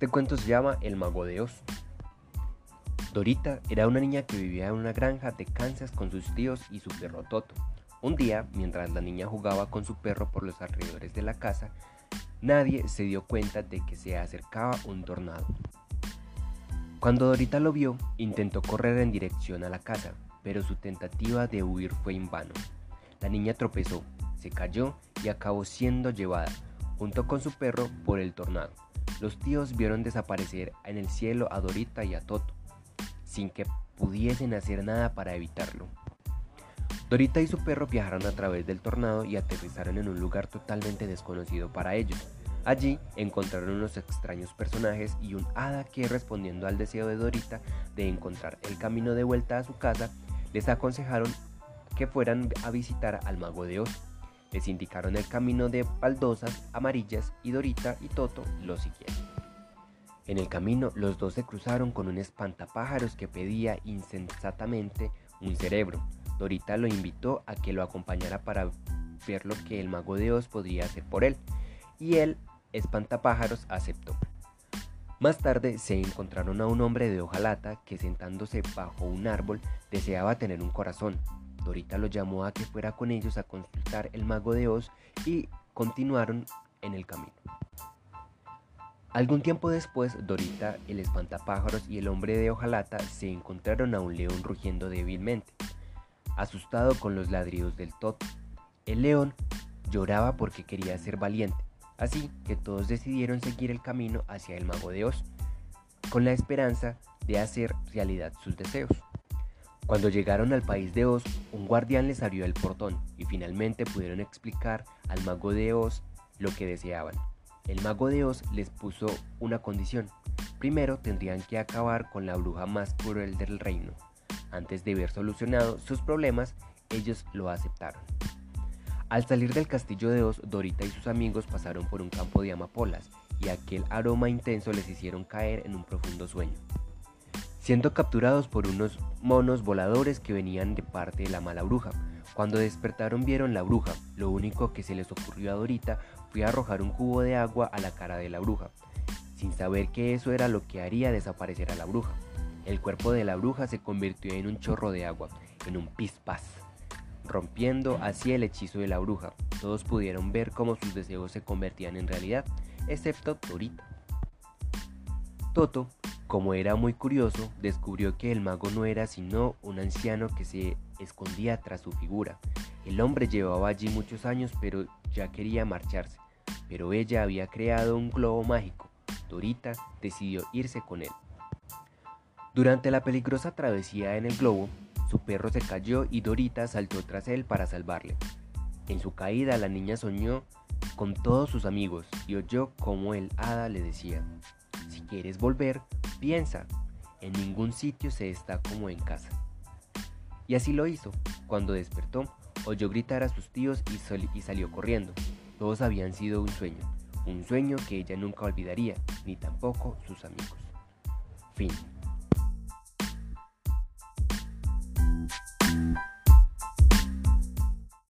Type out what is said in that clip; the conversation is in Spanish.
Este cuento se llama El Mago de Oz. Dorita era una niña que vivía en una granja de Kansas con sus tíos y su perro Toto. Un día, mientras la niña jugaba con su perro por los alrededores de la casa, nadie se dio cuenta de que se acercaba un tornado. Cuando Dorita lo vio, intentó correr en dirección a la casa, pero su tentativa de huir fue en vano. La niña tropezó, se cayó y acabó siendo llevada, junto con su perro, por el tornado. Los tíos vieron desaparecer en el cielo a Dorita y a Toto, sin que pudiesen hacer nada para evitarlo. Dorita y su perro viajaron a través del tornado y aterrizaron en un lugar totalmente desconocido para ellos. Allí encontraron unos extraños personajes y un hada que respondiendo al deseo de Dorita de encontrar el camino de vuelta a su casa, les aconsejaron que fueran a visitar al mago de Oz. Les indicaron el camino de baldosas amarillas y Dorita y Toto lo siguieron. En el camino los dos se cruzaron con un espantapájaros que pedía insensatamente un cerebro. Dorita lo invitó a que lo acompañara para ver lo que el mago de Oz podría hacer por él, y él Espantapájaros aceptó. Más tarde se encontraron a un hombre de hojalata que sentándose bajo un árbol deseaba tener un corazón. Dorita lo llamó a que fuera con ellos a consultar el mago de Oz y continuaron en el camino. Algún tiempo después, Dorita, el espantapájaros y el hombre de hojalata se encontraron a un león rugiendo débilmente, asustado con los ladridos del toto. El león lloraba porque quería ser valiente, Así que todos decidieron seguir el camino hacia el mago de Oz, con la esperanza de hacer realidad sus deseos. Cuando llegaron al país de Oz, un guardián les abrió el portón y finalmente pudieron explicar al mago de Oz lo que deseaban. El mago de Oz les puso una condición. Primero tendrían que acabar con la bruja más cruel del reino. Antes de haber solucionado sus problemas, ellos lo aceptaron. Al salir del castillo de Oz, Dorita y sus amigos pasaron por un campo de amapolas y aquel aroma intenso les hicieron caer en un profundo sueño. Siendo capturados por unos monos voladores que venían de parte de la mala bruja. Cuando despertaron vieron la bruja. Lo único que se les ocurrió a Dorita fue arrojar un cubo de agua a la cara de la bruja, sin saber que eso era lo que haría desaparecer a la bruja. El cuerpo de la bruja se convirtió en un chorro de agua, en un pispás rompiendo así el hechizo de la bruja. Todos pudieron ver cómo sus deseos se convertían en realidad, excepto Dorita. Toto, como era muy curioso, descubrió que el mago no era sino un anciano que se escondía tras su figura. El hombre llevaba allí muchos años pero ya quería marcharse, pero ella había creado un globo mágico. Dorita decidió irse con él. Durante la peligrosa travesía en el globo, su perro se cayó y Dorita saltó tras él para salvarle. En su caída la niña soñó con todos sus amigos y oyó como el hada le decía, si quieres volver, piensa, en ningún sitio se está como en casa. Y así lo hizo. Cuando despertó, oyó gritar a sus tíos y, y salió corriendo. Todos habían sido un sueño, un sueño que ella nunca olvidaría, ni tampoco sus amigos. Fin.